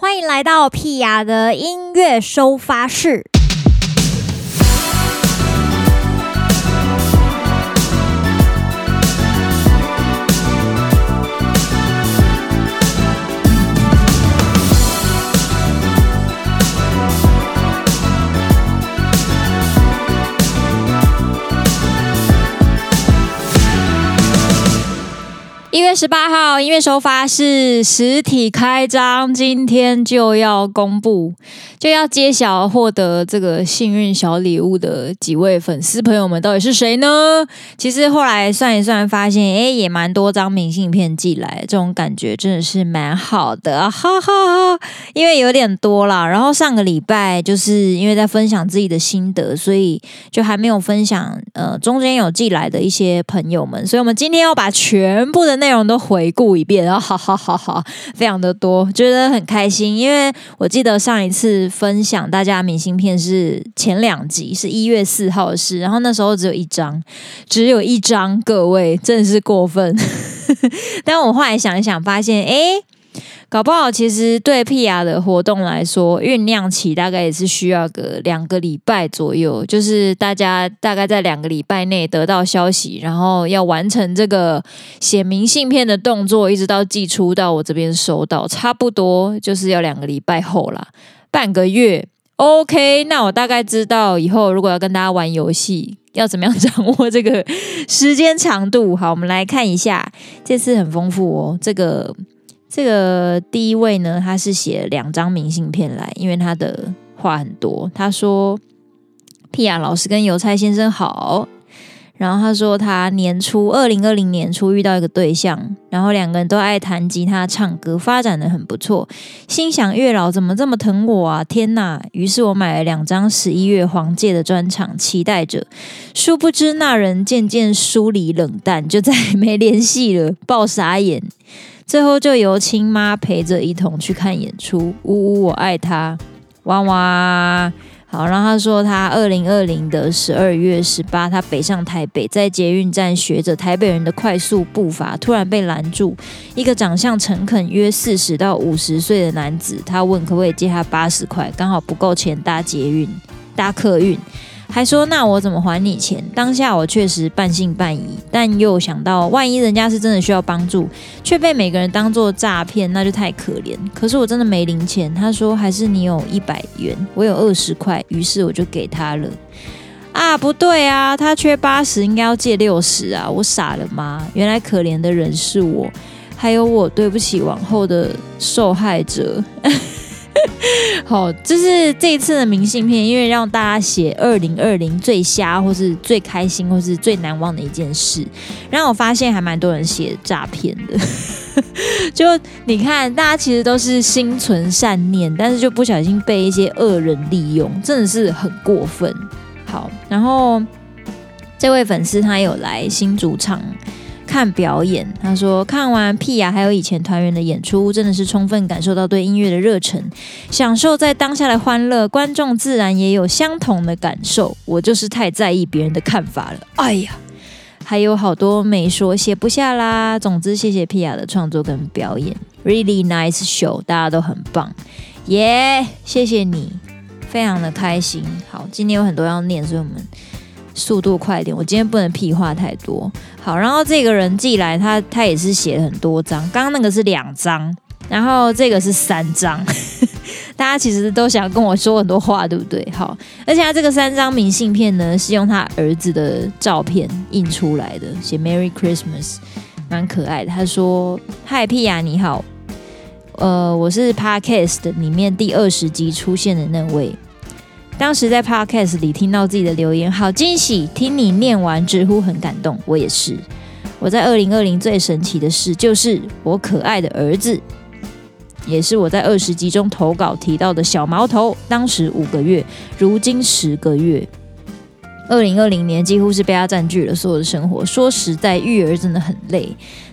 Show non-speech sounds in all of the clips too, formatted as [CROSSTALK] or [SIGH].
欢迎来到屁雅的音乐收发室。一月十八号，音乐收发室实体开张，今天就要公布，就要揭晓获得这个幸运小礼物的几位粉丝朋友们到底是谁呢？其实后来算一算，发现哎，也蛮多张明信片寄来，这种感觉真的是蛮好的，哈哈哈。因为有点多啦，然后上个礼拜就是因为在分享自己的心得，所以就还没有分享呃中间有寄来的一些朋友们，所以我们今天要把全部的内内容都回顾一遍，然后 [LAUGHS] 好好好好，非常的多，觉得很开心，因为我记得上一次。分享大家明信片是前两集，是一月四号的事，然后那时候只有一张，只有一张，各位真的是过分。[LAUGHS] 但我后来想一想，发现哎，搞不好其实对屁雅的活动来说，酝酿期大概也是需要个两个礼拜左右，就是大家大概在两个礼拜内得到消息，然后要完成这个写明信片的动作，一直到寄出到我这边收到，差不多就是要两个礼拜后啦。半个月，OK，那我大概知道以后如果要跟大家玩游戏，要怎么样掌握这个时间长度。好，我们来看一下，这次很丰富哦。这个这个第一位呢，他是写两张明信片来，因为他的话很多。他说：“屁雅老师跟邮差先生好。”然后他说，他年初二零二零年初遇到一个对象，然后两个人都爱弹吉他、唱歌，发展得很不错。心想月老怎么这么疼我啊？天哪！于是我买了两张十一月黄玠的专场，期待着。殊不知那人渐渐疏离冷淡，就再也没联系了，爆傻眼。最后就由亲妈陪着一同去看演出。呜呜，我爱他，哇哇。好，然后他说，他二零二零的十二月十八，他北上台北，在捷运站学着台北人的快速步伐，突然被拦住一个长相诚恳、约四十到五十岁的男子，他问可不可以借他八十块，刚好不够钱搭捷运、搭客运。还说那我怎么还你钱？当下我确实半信半疑，但又想到万一人家是真的需要帮助，却被每个人当做诈骗，那就太可怜。可是我真的没零钱。他说还是你有一百元，我有二十块，于是我就给他了。啊，不对啊，他缺八十，应该要借六十啊！我傻了吗？原来可怜的人是我，还有我对不起往后的受害者。[LAUGHS] 好，这是这一次的明信片，因为让大家写二零二零最瞎，或是最开心，或是最难忘的一件事。然后我发现还蛮多人写诈骗的，[LAUGHS] 就你看，大家其实都是心存善念，但是就不小心被一些恶人利用，真的是很过分。好，然后这位粉丝他有来新主场。看表演，他说看完屁雅还有以前团员的演出，真的是充分感受到对音乐的热忱，享受在当下的欢乐，观众自然也有相同的感受。我就是太在意别人的看法了。哎呀，还有好多没说，写不下啦。总之，谢谢屁雅的创作跟表演，really nice show，大家都很棒，耶、yeah，谢谢你，非常的开心。好，今天有很多要念，所以我们。速度快点，我今天不能屁话太多。好，然后这个人寄来，他他也是写了很多张，刚刚那个是两张，然后这个是三张。[LAUGHS] 大家其实都想跟我说很多话，对不对？好，而且他这个三张明信片呢，是用他儿子的照片印出来的，写 Merry Christmas，蛮可爱的。他说：“嗨，皮雅你好，呃，我是 Podcast 里面第二十集出现的那位。”当时在 Podcast 里听到自己的留言，好惊喜！听你念完，直呼很感动。我也是。我在二零二零最神奇的事，就是我可爱的儿子，也是我在二十集中投稿提到的小毛头。当时五个月，如今十个月。二零二零年几乎是被他占据了所有的生活。说实在，育儿真的很累，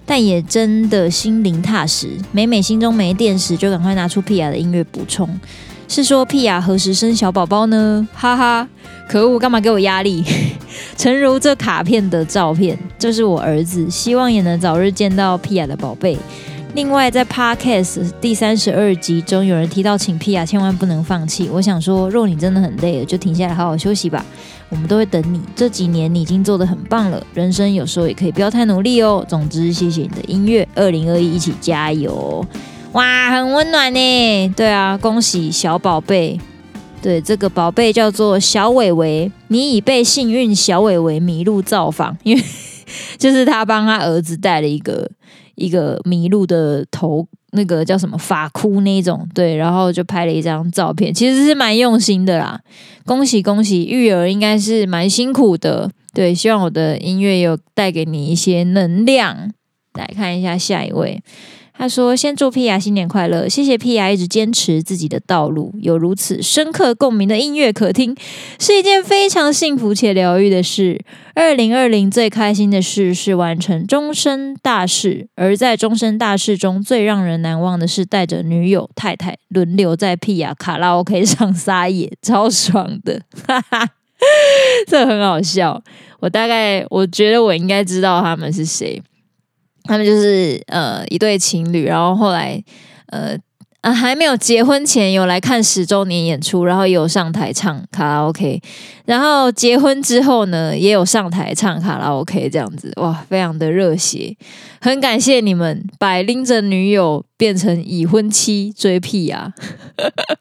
但也真的心灵踏实。每每心中没电时，就赶快拿出屁雅的音乐补充。是说屁雅何时生小宝宝呢？哈哈，可恶，干嘛给我压力？[LAUGHS] 诚如这卡片的照片，这是我儿子，希望也能早日见到屁雅的宝贝。另外，在 Podcast 第三十二集中，有人提到请 Pia 千万不能放弃。我想说，若你真的很累了，就停下来好好休息吧。我们都会等你。这几年你已经做得很棒了，人生有时候也可以不要太努力哦。总之，谢谢你的音乐，二零二一一起加油！哇，很温暖呢。对啊，恭喜小宝贝。对，这个宝贝叫做小伟伟，你已被幸运小伟伟麋鹿造访，因 [LAUGHS] 为就是他帮他儿子带了一个。一个麋鹿的头，那个叫什么发箍那种，对，然后就拍了一张照片，其实是蛮用心的啦。恭喜恭喜，育儿应该是蛮辛苦的，对，希望我的音乐有带给你一些能量。来看一下下一位。他说：“先祝 Pia 新年快乐，谢谢 Pia 一直坚持自己的道路，有如此深刻共鸣的音乐可听，是一件非常幸福且疗愈的事。二零二零最开心的事是完成终身大事，而在终身大事中最让人难忘的是带着女友太太轮流在 Pia 卡拉 OK 上撒野，超爽的，哈哈，这很好笑。我大概我觉得我应该知道他们是谁。”他们就是呃一对情侣，然后后来呃啊还没有结婚前有来看十周年演出，然后也有上台唱卡拉 OK，然后结婚之后呢也有上台唱卡拉 OK，这样子哇，非常的热血，很感谢你们把拎着女友变成已婚妻追 Pia，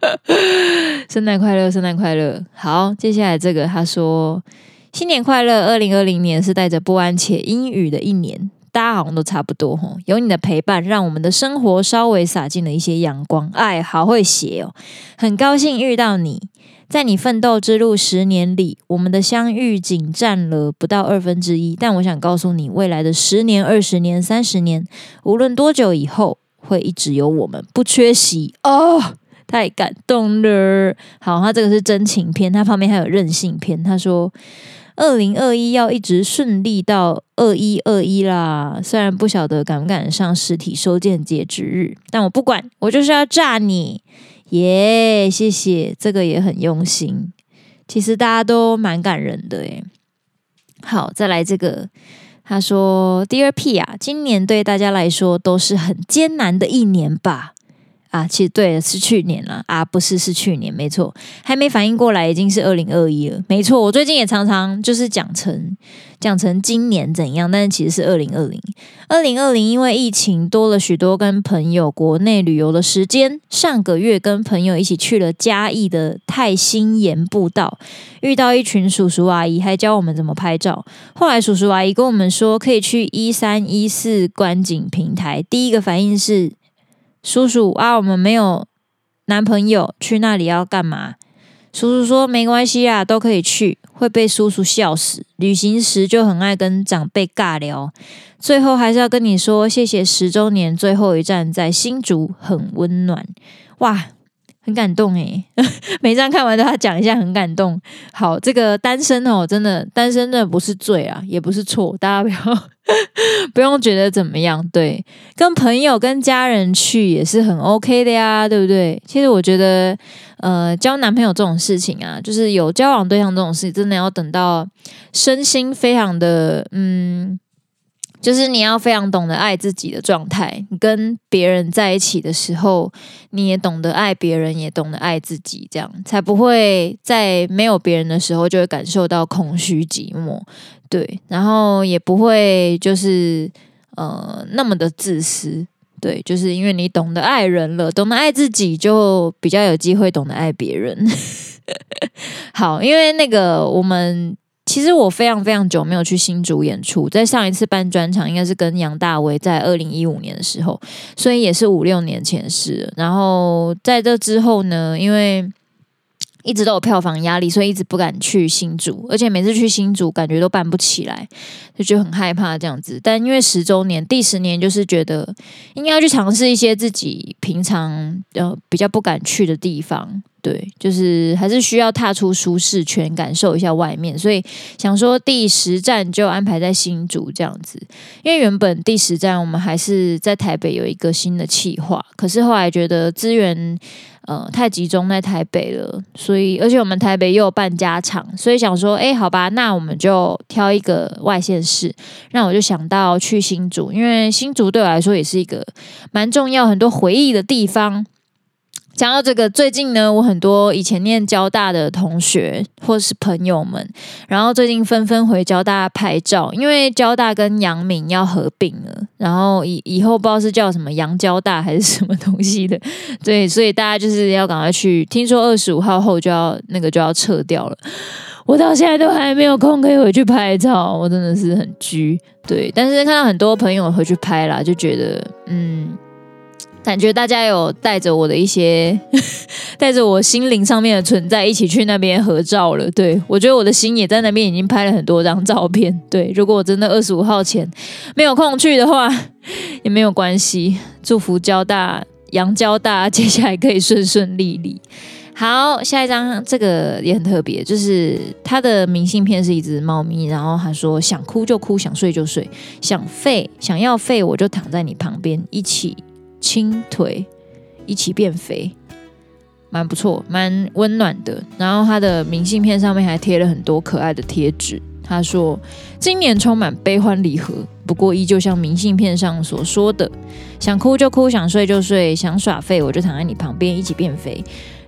[LAUGHS] 圣诞快乐，圣诞快乐。好，接下来这个他说新年快乐，二零二零年是带着不安且阴雨的一年。大家好像都差不多吼，有你的陪伴，让我们的生活稍微洒进了一些阳光。哎，好会写哦，很高兴遇到你，在你奋斗之路十年里，我们的相遇仅占了不到二分之一。但我想告诉你，未来的十年、二十年、三十年，无论多久以后，会一直有我们，不缺席哦。太感动了。好，他这个是真情篇，他旁边还有任性篇。他说。二零二一要一直顺利到二一二一啦！虽然不晓得赶不赶上实体收件截止日，但我不管，我就是要炸你！耶、谢谢，这个也很用心。其实大家都蛮感人的诶。好，再来这个，他说：“Dear P 啊，今年对大家来说都是很艰难的一年吧。”啊，其实对，是去年了啊，不是，是去年，没错，还没反应过来，已经是二零二一了，没错，我最近也常常就是讲成讲成今年怎样，但是其实是二零二零，二零二零因为疫情多了许多跟朋友国内旅游的时间，上个月跟朋友一起去了嘉义的太兴岩步道，遇到一群叔叔阿姨，还教我们怎么拍照，后来叔叔阿姨跟我们说可以去一三一四观景平台，第一个反应是。叔叔啊，我们没有男朋友，去那里要干嘛？叔叔说没关系啊，都可以去，会被叔叔笑死。旅行时就很爱跟长辈尬聊，最后还是要跟你说谢谢十周年，最后一站在新竹，很温暖，哇！很感动诶，[LAUGHS] 每一张看完都要讲一下，很感动。好，这个单身哦，真的单身真的不是罪啊，也不是错，大家不要 [LAUGHS] 不用觉得怎么样。对，跟朋友、跟家人去也是很 OK 的呀，对不对？其实我觉得，呃，交男朋友这种事情啊，就是有交往对象这种事，真的要等到身心非常的嗯。就是你要非常懂得爱自己的状态，你跟别人在一起的时候，你也懂得爱别人，也懂得爱自己，这样才不会在没有别人的时候就会感受到空虚寂寞，对，然后也不会就是呃那么的自私，对，就是因为你懂得爱人了，懂得爱自己，就比较有机会懂得爱别人。[LAUGHS] 好，因为那个我们。其实我非常非常久没有去新竹演出，在上一次办专场应该是跟杨大为在二零一五年的时候，所以也是五六年前的事。然后在这之后呢，因为一直都有票房压力，所以一直不敢去新竹，而且每次去新竹感觉都办不起来，就觉得很害怕这样子。但因为十周年，第十年就是觉得应该要去尝试一些自己平常呃比较不敢去的地方。对，就是还是需要踏出舒适圈，感受一下外面。所以想说第十站就安排在新竹这样子，因为原本第十站我们还是在台北有一个新的企划，可是后来觉得资源呃，太集中在台北了，所以而且我们台北又有办家场，所以想说，哎，好吧，那我们就挑一个外县市。那我就想到去新竹，因为新竹对我来说也是一个蛮重要、很多回忆的地方。讲到这个，最近呢，我很多以前念交大的同学或是朋友们，然后最近纷纷回交大拍照，因为交大跟阳明要合并了，然后以以后不知道是叫什么阳交大还是什么东西的，对，所以大家就是要赶快去。听说二十五号后就要那个就要撤掉了，我到现在都还没有空可以回去拍照，我真的是很拘。对，但是看到很多朋友回去拍啦，就觉得嗯。感觉大家有带着我的一些，[LAUGHS] 带着我心灵上面的存在一起去那边合照了。对，我觉得我的心也在那边，已经拍了很多张照片。对，如果我真的二十五号前没有空去的话，[LAUGHS] 也没有关系。祝福交大、阳交大接下来可以顺顺利利。好，下一张这个也很特别，就是他的明信片是一只猫咪，然后他说想哭就哭，想睡就睡，想废想要废我就躺在你旁边一起。轻腿一起变肥，蛮不错，蛮温暖的。然后他的明信片上面还贴了很多可爱的贴纸。他说：“今年充满悲欢离合，不过依旧像明信片上所说的，想哭就哭，想睡就睡，想耍废我就躺在你旁边一起变肥。”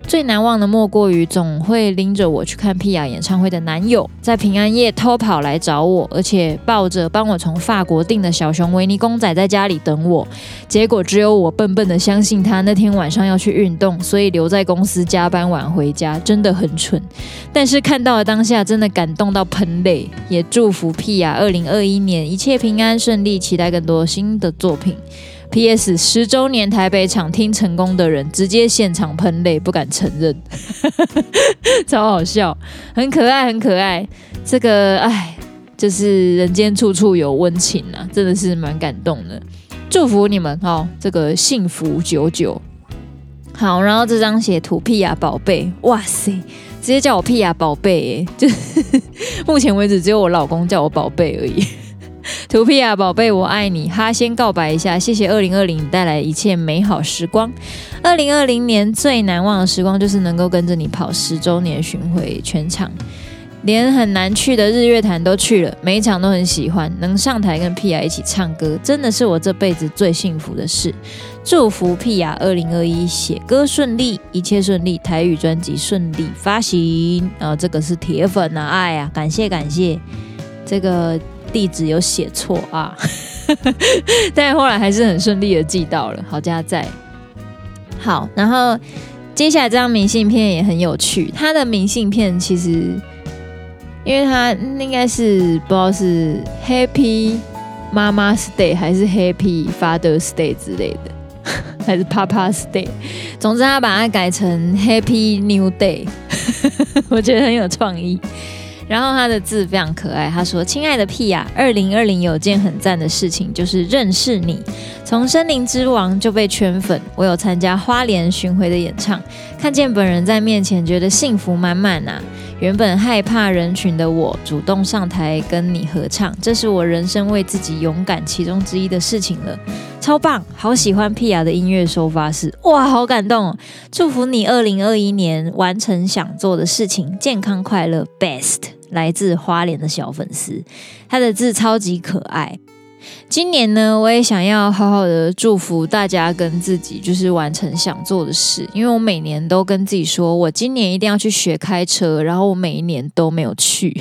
最难忘的莫过于总会拎着我去看 Pia 演唱会的男友，在平安夜偷跑来找我，而且抱着帮我从法国订的小熊维尼公仔在家里等我。结果只有我笨笨的相信他那天晚上要去运动，所以留在公司加班晚回家，真的很蠢。但是看到了当下，真的感动到喷泪。也祝福 Pia 二零二一年一切平安顺利，期待更多新的作品。P.S. 十周年台北场听成功的人直接现场喷泪，不敢承认，[LAUGHS] 超好笑，很可爱，很可爱。这个哎，就是人间处处有温情啊，真的是蛮感动的。祝福你们哦，这个幸福久久。好，然后这张写图屁呀宝贝，哇塞，直接叫我屁呀宝贝，就是 [LAUGHS] 目前为止只有我老公叫我宝贝而已。图皮亚宝贝，我爱你哈！先告白一下，谢谢二零二零带来一切美好时光。二零二零年最难忘的时光，就是能够跟着你跑十周年巡回全场，连很难去的日月潭都去了，每一场都很喜欢。能上台跟皮亚一起唱歌，真的是我这辈子最幸福的事。祝福皮亚二零二一写歌顺利，一切顺利，台语专辑顺利发行。然后这个是铁粉啊，爱呀，感谢感谢这个。地址有写错啊，[LAUGHS] 但后来还是很顺利的寄到了，好加在。好，然后接下来这张明信片也很有趣，他的明信片其实，因为他应该是不知道是 Happy Mama's Day 还是 Happy Father's Day 之类的，[LAUGHS] 还是 Papa's Day，总之他把它改成 Happy New Day，[LAUGHS] 我觉得很有创意。然后他的字非常可爱，他说：“亲爱的 Pia，二零二零有件很赞的事情，就是认识你。从森林之王就被圈粉，我有参加花莲巡回的演唱，看见本人在面前，觉得幸福满满啊！原本害怕人群的我，主动上台跟你合唱，这是我人生为自己勇敢其中之一的事情了，超棒！好喜欢 Pia 的音乐收发室，哇，好感动哦！祝福你二零二一年完成想做的事情，健康快乐，Best。”来自花莲的小粉丝，他的字超级可爱。今年呢，我也想要好好的祝福大家跟自己，就是完成想做的事。因为我每年都跟自己说，我今年一定要去学开车，然后我每一年都没有去。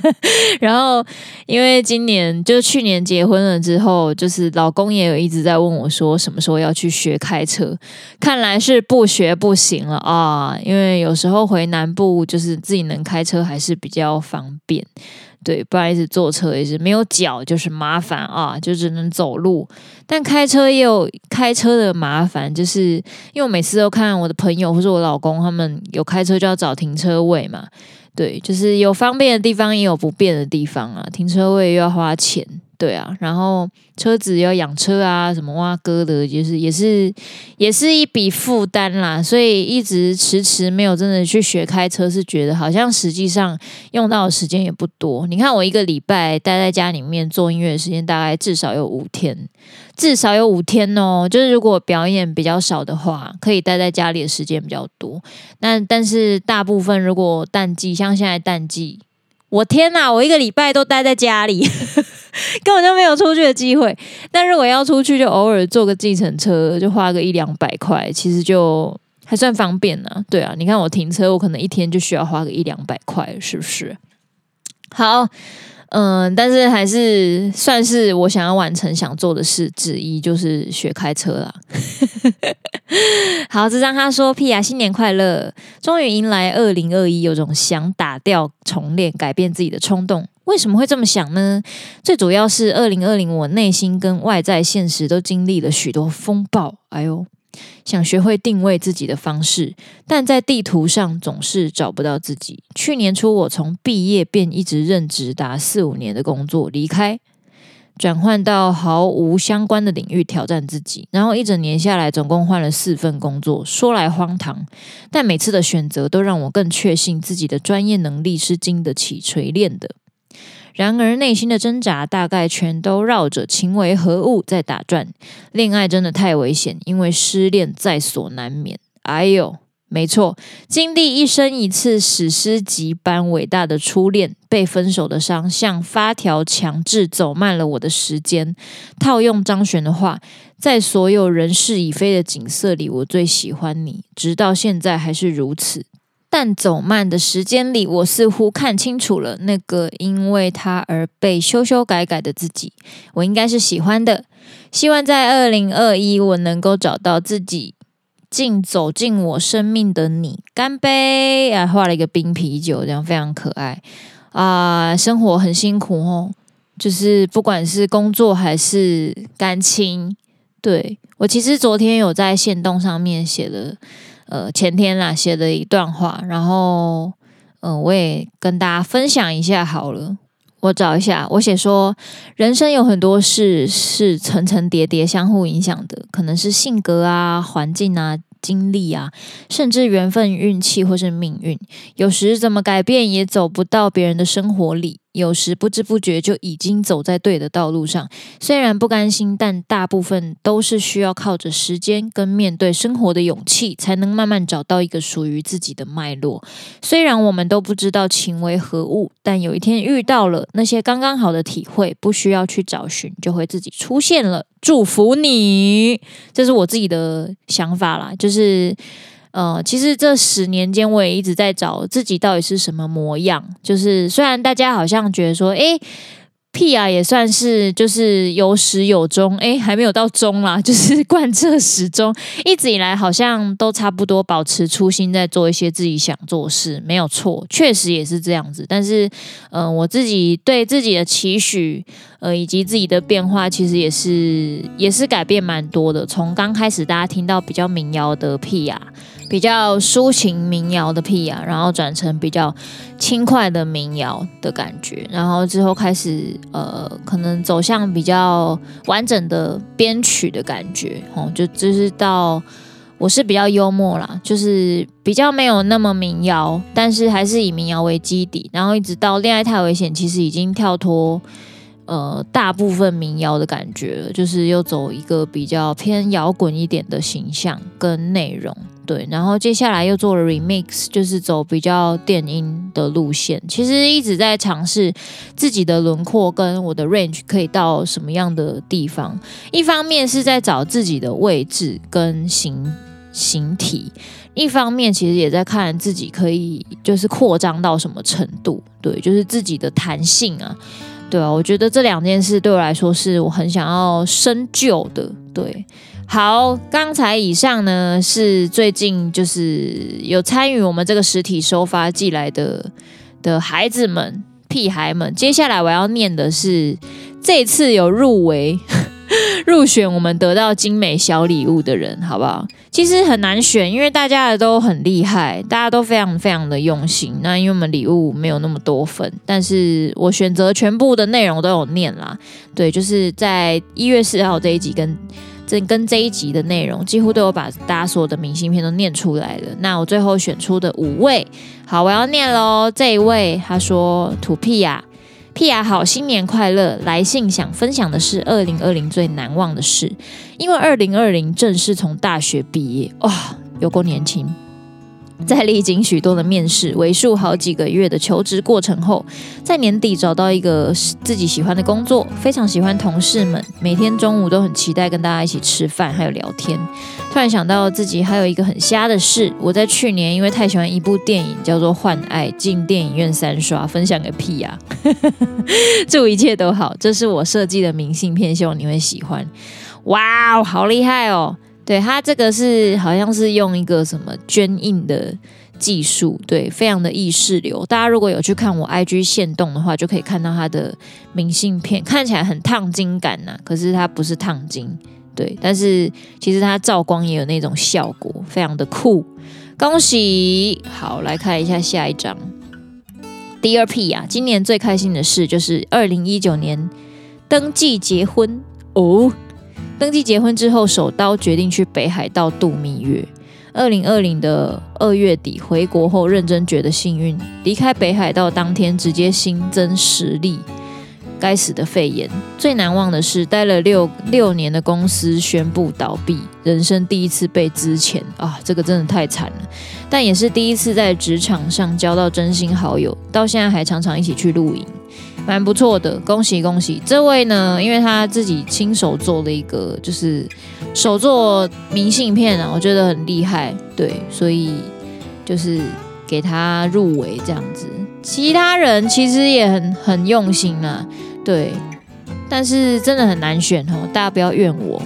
[LAUGHS] 然后因为今年就去年结婚了之后，就是老公也有一直在问我说，什么时候要去学开车？看来是不学不行了啊！因为有时候回南部，就是自己能开车还是比较方便。对，不好意思，坐车也是没有脚，就是麻烦啊，就只能走路。但开车也有开车的麻烦，就是因为我每次都看我的朋友或是我老公他们有开车就要找停车位嘛。对，就是有方便的地方也有不便的地方啊，停车位又要花钱。对啊，然后车子要养车啊，什么挖哥的，就是也是也是一笔负担啦，所以一直迟迟没有真的去学开车，是觉得好像实际上用到的时间也不多。你看我一个礼拜待在家里面做音乐的时间大概至少有五天，至少有五天哦。就是如果表演比较少的话，可以待在家里的时间比较多。那但是大部分如果淡季，像现在淡季。我天哪，我一个礼拜都待在家里，[LAUGHS] 根本就没有出去的机会。但如果要出去，就偶尔坐个计程车，就花个一两百块，其实就还算方便呢。对啊，你看我停车，我可能一天就需要花个一两百块，是不是？好。嗯，但是还是算是我想要完成想做的事之一，就是学开车啦。[LAUGHS] 好，这张他说屁啊，新年快乐！终于迎来二零二一，有种想打掉重练、改变自己的冲动。为什么会这么想呢？最主要是二零二零，我内心跟外在现实都经历了许多风暴。哎呦！想学会定位自己的方式，但在地图上总是找不到自己。去年初，我从毕业便一直任职达四五年的工作离开，转换到毫无相关的领域挑战自己。然后一整年下来，总共换了四份工作。说来荒唐，但每次的选择都让我更确信自己的专业能力是经得起锤炼的。然而，内心的挣扎大概全都绕着情为何物在打转。恋爱真的太危险，因为失恋在所难免。哎呦，没错，经历一生一次史诗级般伟大的初恋，被分手的伤像发条强制走慢了我的时间。套用张悬的话，在所有人事已非的景色里，我最喜欢你，直到现在还是如此。但走慢的时间里，我似乎看清楚了那个因为他而被修修改改的自己。我应该是喜欢的。希望在二零二一，我能够找到自己，进走进我生命的你。干杯！啊，画了一个冰啤酒，这样非常可爱啊。生活很辛苦哦，就是不管是工作还是感情，对，我其实昨天有在线动上面写了。呃，前天啦写的一段话，然后，嗯、呃，我也跟大家分享一下好了。我找一下，我写说，人生有很多事是层层叠叠相互影响的，可能是性格啊、环境啊。经历啊，甚至缘分、运气或是命运，有时怎么改变也走不到别人的生活里，有时不知不觉就已经走在对的道路上。虽然不甘心，但大部分都是需要靠着时间跟面对生活的勇气，才能慢慢找到一个属于自己的脉络。虽然我们都不知道情为何物，但有一天遇到了那些刚刚好的体会，不需要去找寻，就会自己出现了。祝福你，这是我自己的想法啦。就是，呃，其实这十年间，我也一直在找自己到底是什么模样。就是，虽然大家好像觉得说，哎。屁啊，也算是就是有始有终，哎，还没有到终啦，[LAUGHS] 就是贯彻始终，一直以来好像都差不多保持初心，在做一些自己想做事，没有错，确实也是这样子。但是，嗯、我自己对自己的期许，呃，以及自己的变化，其实也是也是改变蛮多的。从刚开始大家听到比较民谣的屁啊。比较抒情民谣的屁啊，然后转成比较轻快的民谣的感觉，然后之后开始呃，可能走向比较完整的编曲的感觉哦，就就是到我是比较幽默啦，就是比较没有那么民谣，但是还是以民谣为基底，然后一直到恋爱太危险，其实已经跳脱呃大部分民谣的感觉了，就是又走一个比较偏摇滚一点的形象跟内容。对，然后接下来又做了 remix，就是走比较电音的路线。其实一直在尝试自己的轮廓跟我的 range 可以到什么样的地方。一方面是在找自己的位置跟形形体，一方面其实也在看自己可以就是扩张到什么程度。对，就是自己的弹性啊。对啊，我觉得这两件事对我来说是我很想要深究的。对。好，刚才以上呢是最近就是有参与我们这个实体收发寄来的的孩子们、屁孩们。接下来我要念的是这次有入围 [LAUGHS] 入选我们得到精美小礼物的人，好不好？其实很难选，因为大家的都很厉害，大家都非常非常的用心。那因为我们礼物没有那么多份，但是我选择全部的内容都有念啦。对，就是在一月四号这一集跟这跟这一集的内容，几乎都有把大家所有的明信片都念出来了。那我最后选出的五位，好，我要念喽。这一位他说：“土屁呀。”屁呀，好，新年快乐！来信想分享的是二零二零最难忘的事，因为二零二零正式从大学毕业，哇、有够年轻。在历经许多的面试、为数好几个月的求职过程后，在年底找到一个自己喜欢的工作，非常喜欢同事们，每天中午都很期待跟大家一起吃饭还有聊天。突然想到自己还有一个很瞎的事，我在去年因为太喜欢一部电影叫做《幻爱》，进电影院三刷，分享个屁呀！[LAUGHS] 祝一切都好，这是我设计的明信片，希望你会喜欢。哇哦，好厉害哦！对，它这个是好像是用一个什么捐印的技术，对，非常的意识流。大家如果有去看我 IG 限动的话，就可以看到它的明信片，看起来很烫金感呐、可是它不是烫金，对，但是其实它照光也有那种效果，非常的酷。恭喜！好，来看一下下一张。第二批啊，今年最开心的事就是二零一九年登记结婚哦。登记结婚之后，手刀决定去北海道度蜜月。二零二零的二月底回国后，认真觉得幸运。离开北海道当天，直接新增十例该死的肺炎。最难忘的是，待了六六年的公司宣布倒闭，人生第一次被资遣啊，这个真的太惨了。但也是第一次在职场上交到真心好友，到现在还常常一起去露营。蛮不错的，恭喜恭喜！这位呢，因为他自己亲手做了一个，就是手做明信片啊，我觉得很厉害，对，所以就是给他入围这样子。其他人其实也很很用心啊，对，但是真的很难选哦，大家不要怨我。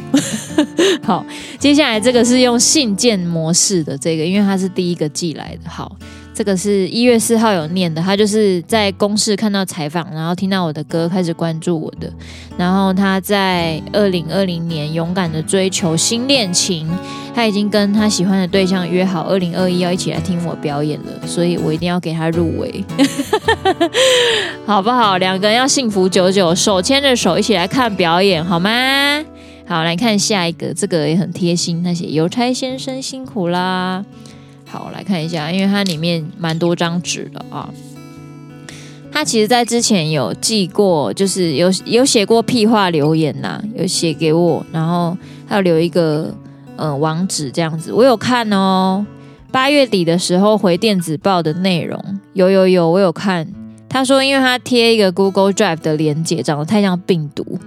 [LAUGHS] 好，接下来这个是用信件模式的这个，因为他是第一个寄来的，好。这个是一月四号有念的，他就是在公视看到采访，然后听到我的歌，开始关注我的。然后他在二零二零年勇敢的追求新恋情，他已经跟他喜欢的对象约好二零二一要一起来听我表演了，所以我一定要给他入围，[LAUGHS] 好不好？两个人要幸福久久，手牵着手一起来看表演，好吗？好，来看下一个，这个也很贴心，他写邮差先生辛苦啦。好，来看一下，因为它里面蛮多张纸的啊。他其实，在之前有寄过，就是有有写过屁话留言呐、有写给我，然后还有留一个呃网址这样子，我有看哦。八月底的时候回电子报的内容，有有有，我有看。他说，因为他贴一个 Google Drive 的连接，长得太像病毒，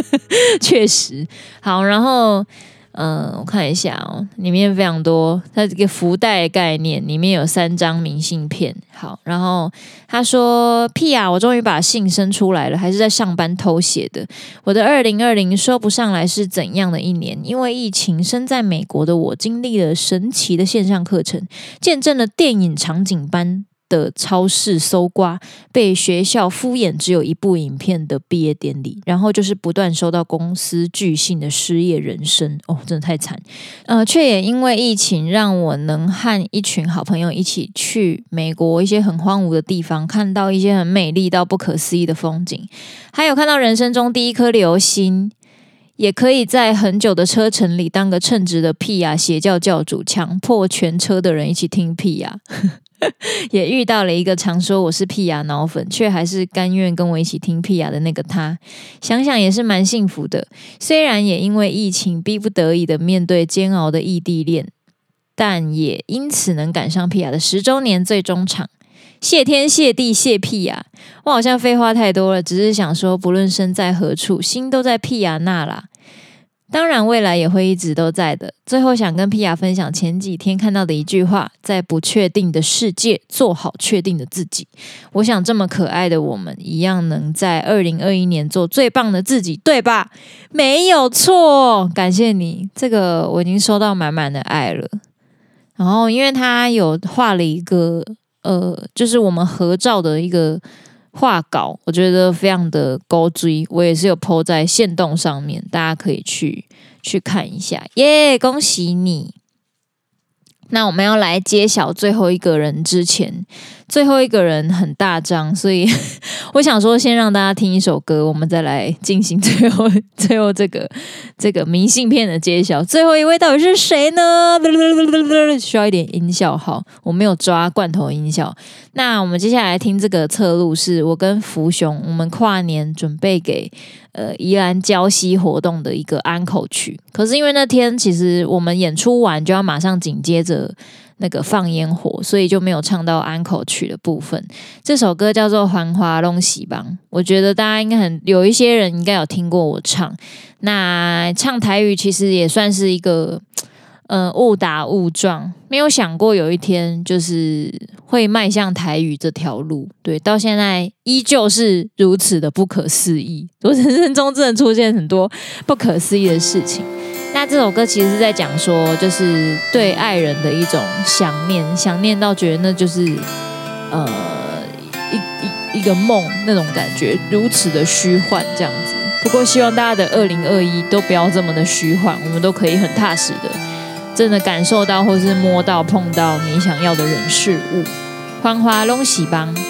[LAUGHS] 确实。好，然后。嗯，我看一下哦，里面非常多。它这个福袋概念里面有三张明信片。好，然后他说：“屁呀，我终于把信生出来了，还是在上班偷写的。我的二零二零说不上来是怎样的一年，因为疫情，身在美国的我经历了神奇的线上课程，见证了电影场景般。”的超市搜刮，被学校敷衍，只有一部影片的毕业典礼，然后就是不断收到公司巨信的失业人生，哦，真的太惨。呃，却也因为疫情，让我能和一群好朋友一起去美国一些很荒芜的地方，看到一些很美丽到不可思议的风景，还有看到人生中第一颗流星，也可以在很久的车程里当个称职的屁呀邪教教主，强迫全车的人一起听屁呀。[LAUGHS] 也遇到了一个常说我是屁呀脑粉，却还是甘愿跟我一起听屁呀的那个他，想想也是蛮幸福的。虽然也因为疫情逼不得已的面对煎熬的异地恋，但也因此能赶上屁呀的十周年最终场。谢天谢地谢屁呀！我好像废话太多了，只是想说，不论身在何处，心都在屁呀那啦。当然，未来也会一直都在的。最后，想跟皮亚分享前几天看到的一句话：在不确定的世界，做好确定的自己。我想，这么可爱的我们，一样能在二零二一年做最棒的自己，对吧？没有错，感谢你，这个我已经收到满满的爱了。然后，因为他有画了一个，呃，就是我们合照的一个。画稿，我觉得非常的勾追，我也是有 po 在线动上面，大家可以去去看一下，耶、恭喜你。那我们要来揭晓最后一个人之前，最后一个人很大张，所以 [LAUGHS] 我想说，先让大家听一首歌，我们再来进行最后 [LAUGHS] 最后这个这个明信片的揭晓。最后一位到底是谁呢？[LAUGHS] 需要一点音效，好，我没有抓罐头音效。那我们接下来听这个侧录，是我跟福雄，我们跨年准备给呃宜兰礁溪活动的一个安口曲。可是因为那天其实我们演出完就要马上紧接着。那个放烟火，所以就没有唱到安口曲的部分。这首歌叫做《繁华弄喜邦》，我觉得大家应该很有一些人应该有听过我唱。那唱台语其实也算是一个，呃，误打误撞，没有想过有一天就是会迈向台语这条路。对，到现在依旧是如此的不可思议。我人生中真的出现很多不可思议的事情。那这首歌其实是在讲说，就是对爱人的一种想念，想念到觉得那就是呃一一一个梦那种感觉，如此的虚幻这样子。不过希望大家的二零二一都不要这么的虚幻，我们都可以很踏实的，真的感受到或是摸到碰到你想要的人事物。欢花龙喜邦。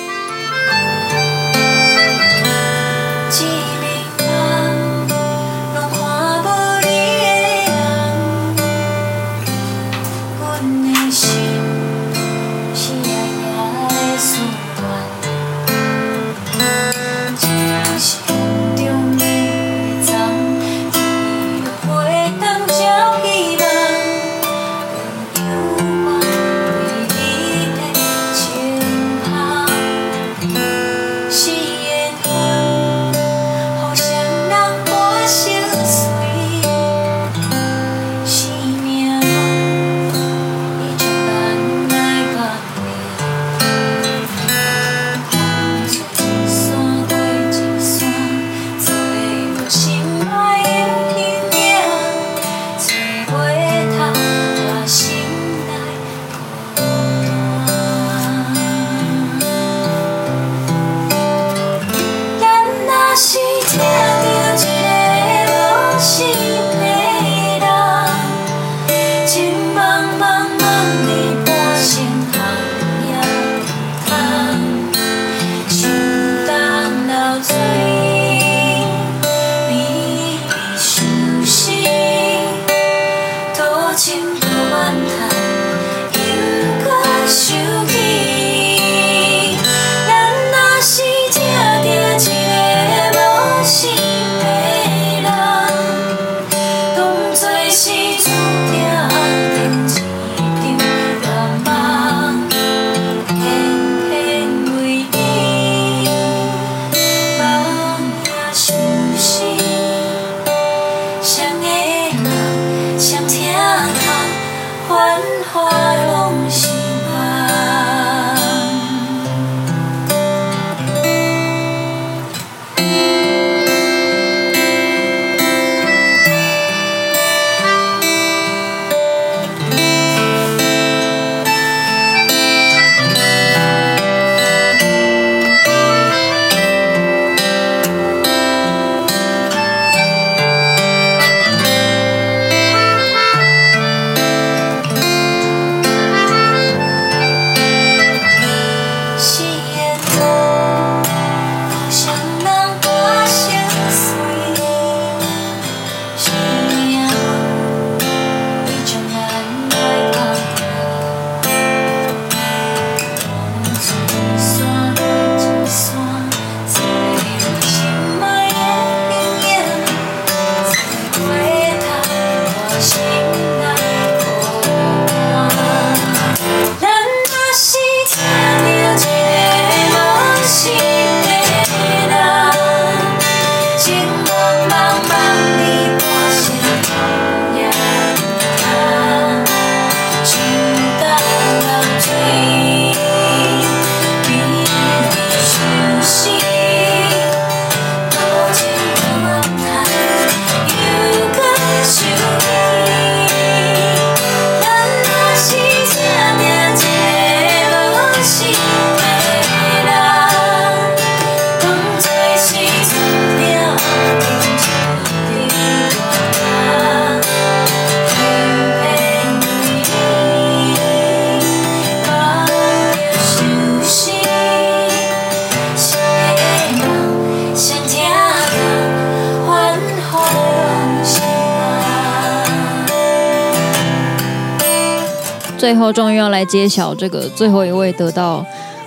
最后终于要来揭晓这个最后一位得到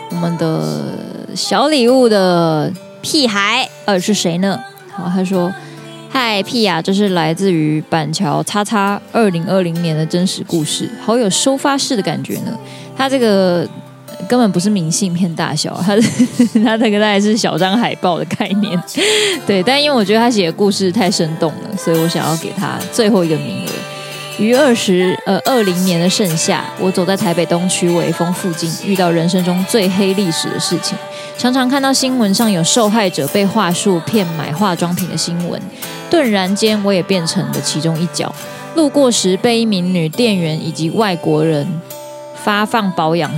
我们的小礼物的屁孩，呃，是谁呢？好，他说：“嗨，屁呀，这是来自于板桥叉叉二零二零年的真实故事，好有收发室的感觉呢。他这个根本不是明信片大小，他 [LAUGHS] 他这个大概是小张海报的概念。[LAUGHS] 对，但因为我觉得他写的故事太生动了，所以我想要给他最后一个名额。”于二十呃二零年的盛夏，我走在台北东区微风附近，遇到人生中最黑历史的事情。常常看到新闻上有受害者被话术骗买化妆品的新闻，顿然间我也变成了其中一角。路过时被一名女店员以及外国人发放保养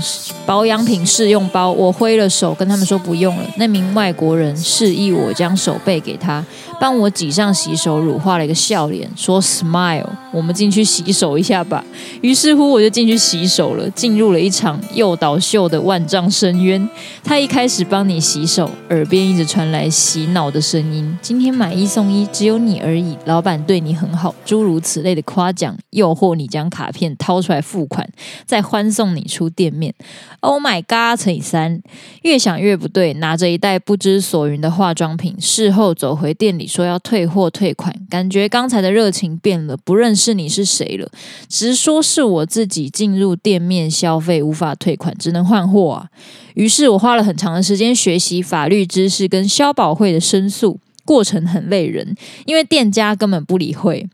保养品试用包，我挥了手跟他们说不用了。那名外国人示意我将手背给他，帮我挤上洗手乳，画了一个笑脸，说 “smile”，我们进去洗手一下吧。于是乎，我就进去洗手了，进入了一场诱导秀的万丈深渊。他一开始帮你洗手，耳边一直传来洗脑的声音：“今天买一送一，只有你而已。”老板对你很好，诸如此类的夸奖，诱惑你将卡片掏出来付款，再欢。送你出店面，Oh my God！乘以三，越想越不对。拿着一袋不知所云的化妆品，事后走回店里说要退货退款，感觉刚才的热情变了，不认识你是谁了，直说是我自己进入店面消费无法退款，只能换货啊。于是我花了很长的时间学习法律知识跟消保会的申诉，过程很累人，因为店家根本不理会。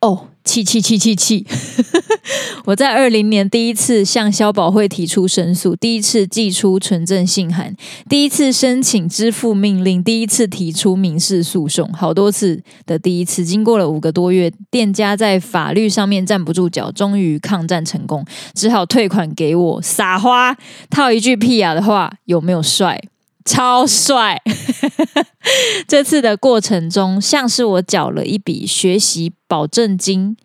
哦。气气气气气！[LAUGHS] 我在二零年第一次向消保会提出申诉，第一次寄出存证信函，第一次申请支付命令，第一次提出民事诉讼，好多次的第一次。经过了五个多月，店家在法律上面站不住脚，终于抗战成功，只好退款给我。撒花！套一句屁呀的话，有没有帅？超帅！[LAUGHS] 这次的过程中，像是我缴了一笔学习保证金，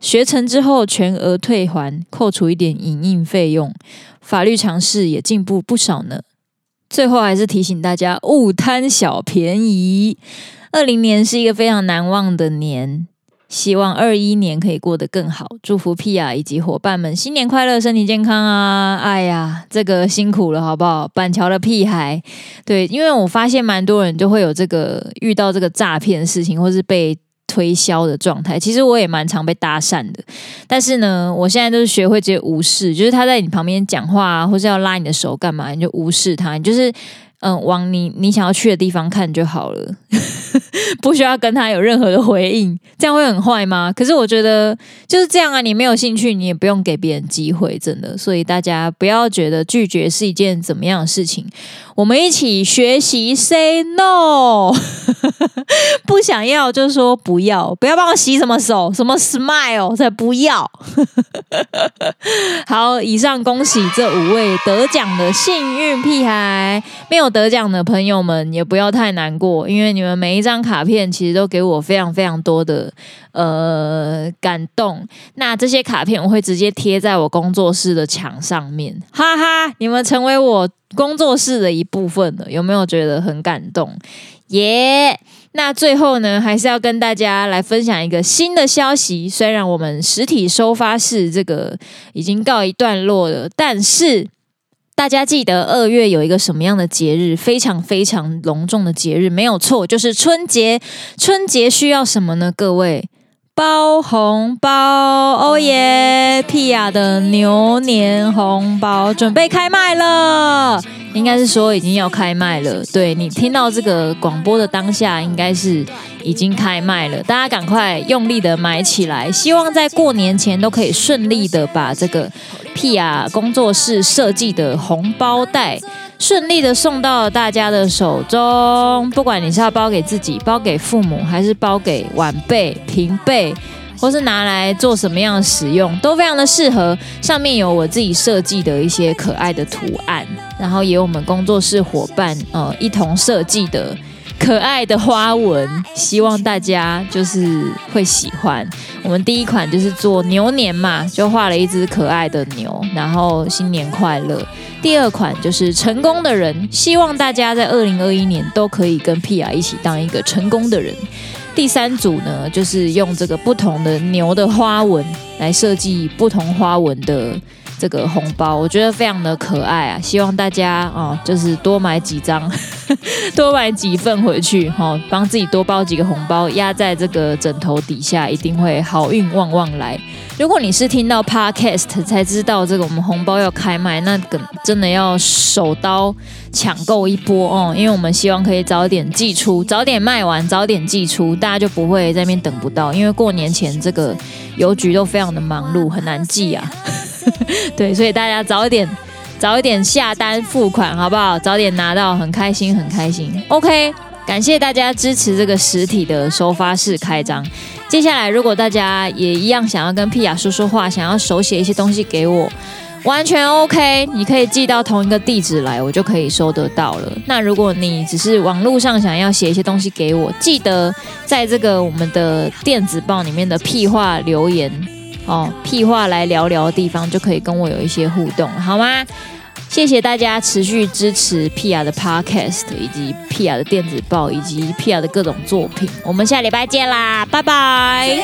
学成之后全额退还，扣除一点影印费用，法律常识也进步不少呢。最后还是提醒大家，勿贪小便宜。二零年是一个非常难忘的年。希望二一年可以过得更好，祝福屁啊以及伙伴们新年快乐，身体健康啊！哎呀，这个辛苦了，好不好？板桥的屁孩，对，因为我发现蛮多人就会有这个遇到这个诈骗事情，或是被推销的状态。其实我也蛮常被搭讪的，但是呢，我现在都是学会直接无视，就是他在你旁边讲话啊，或是要拉你的手干嘛，你就无视他，你就是。嗯，往你你想要去的地方看就好了，[LAUGHS] 不需要跟他有任何的回应，这样会很坏吗？可是我觉得就是这样啊，你没有兴趣，你也不用给别人机会，真的。所以大家不要觉得拒绝是一件怎么样的事情，我们一起学习 say no，[LAUGHS] 不想要就说不要，不要帮我洗什么手，什么 smile 才不要。[LAUGHS] 好，以上恭喜这五位得奖的幸运屁孩，没有。得奖的朋友们也不要太难过，因为你们每一张卡片其实都给我非常非常多的呃感动。那这些卡片我会直接贴在我工作室的墙上面，哈哈！你们成为我工作室的一部分了，有没有觉得很感动？耶、那最后呢，还是要跟大家来分享一个新的消息。虽然我们实体收发室这个已经告一段落了，但是。大家记得二月有一个什么样的节日？非常非常隆重的节日，没有错，就是春节。春节需要什么呢？各位，包红包，哦耶！屁雅的牛年红包准备开卖了，应该是说已经要开卖了。对，你听到这个广播的当下，应该是已经开卖了。大家赶快用力的买起来，希望在过年前都可以顺利的把这个。屁啊！工作室设计的红包袋顺利的送到了大家的手中。不管你是要包给自己、包给父母，还是包给晚辈、平辈，或是拿来做什么样的使用，都非常的适合。上面有我自己设计的一些可爱的图案，然后也有我们工作室伙伴呃一同设计的。可爱的花纹，希望大家就是会喜欢。我们第一款就是做牛年嘛，就画了一只可爱的牛，然后新年快乐。第二款就是成功的人，希望大家在二零二一年都可以跟 Pia 一起当一个成功的人。第三组呢，就是用这个不同的牛的花纹来设计不同花纹的。这个红包我觉得非常的可爱啊，希望大家啊、哦，就是多买几张，[LAUGHS] 多买几份回去哈、哦，帮自己多包几个红包，压在这个枕头底下，一定会好运旺旺来。如果你是听到 Podcast 才知道这个我们红包要开卖，那个真的要手刀抢购一波哦，因为我们希望可以早点寄出，早点卖完，早点寄出，大家就不会在那边等不到，因为过年前这个邮局都非常的忙碌，很难寄啊。[LAUGHS] 对，所以大家早一点，早一点下单付款，好不好？早点拿到，很开心，很开心。OK，感谢大家支持这个实体的收发室开张。接下来，如果大家也一样想要跟屁雅说说话，想要手写一些东西给我，完全 OK，你可以寄到同一个地址来，我就可以收得到了。那如果你只是网络上想要写一些东西给我，记得在这个我们的电子报里面的屁话留言。哦屁话来聊聊的地方就可以跟我有一些互动好吗？谢谢大家持续支持 pia 的 podcast 以及 pia 的电子报以及 pia 的各种作品。我们下礼拜见啦拜拜。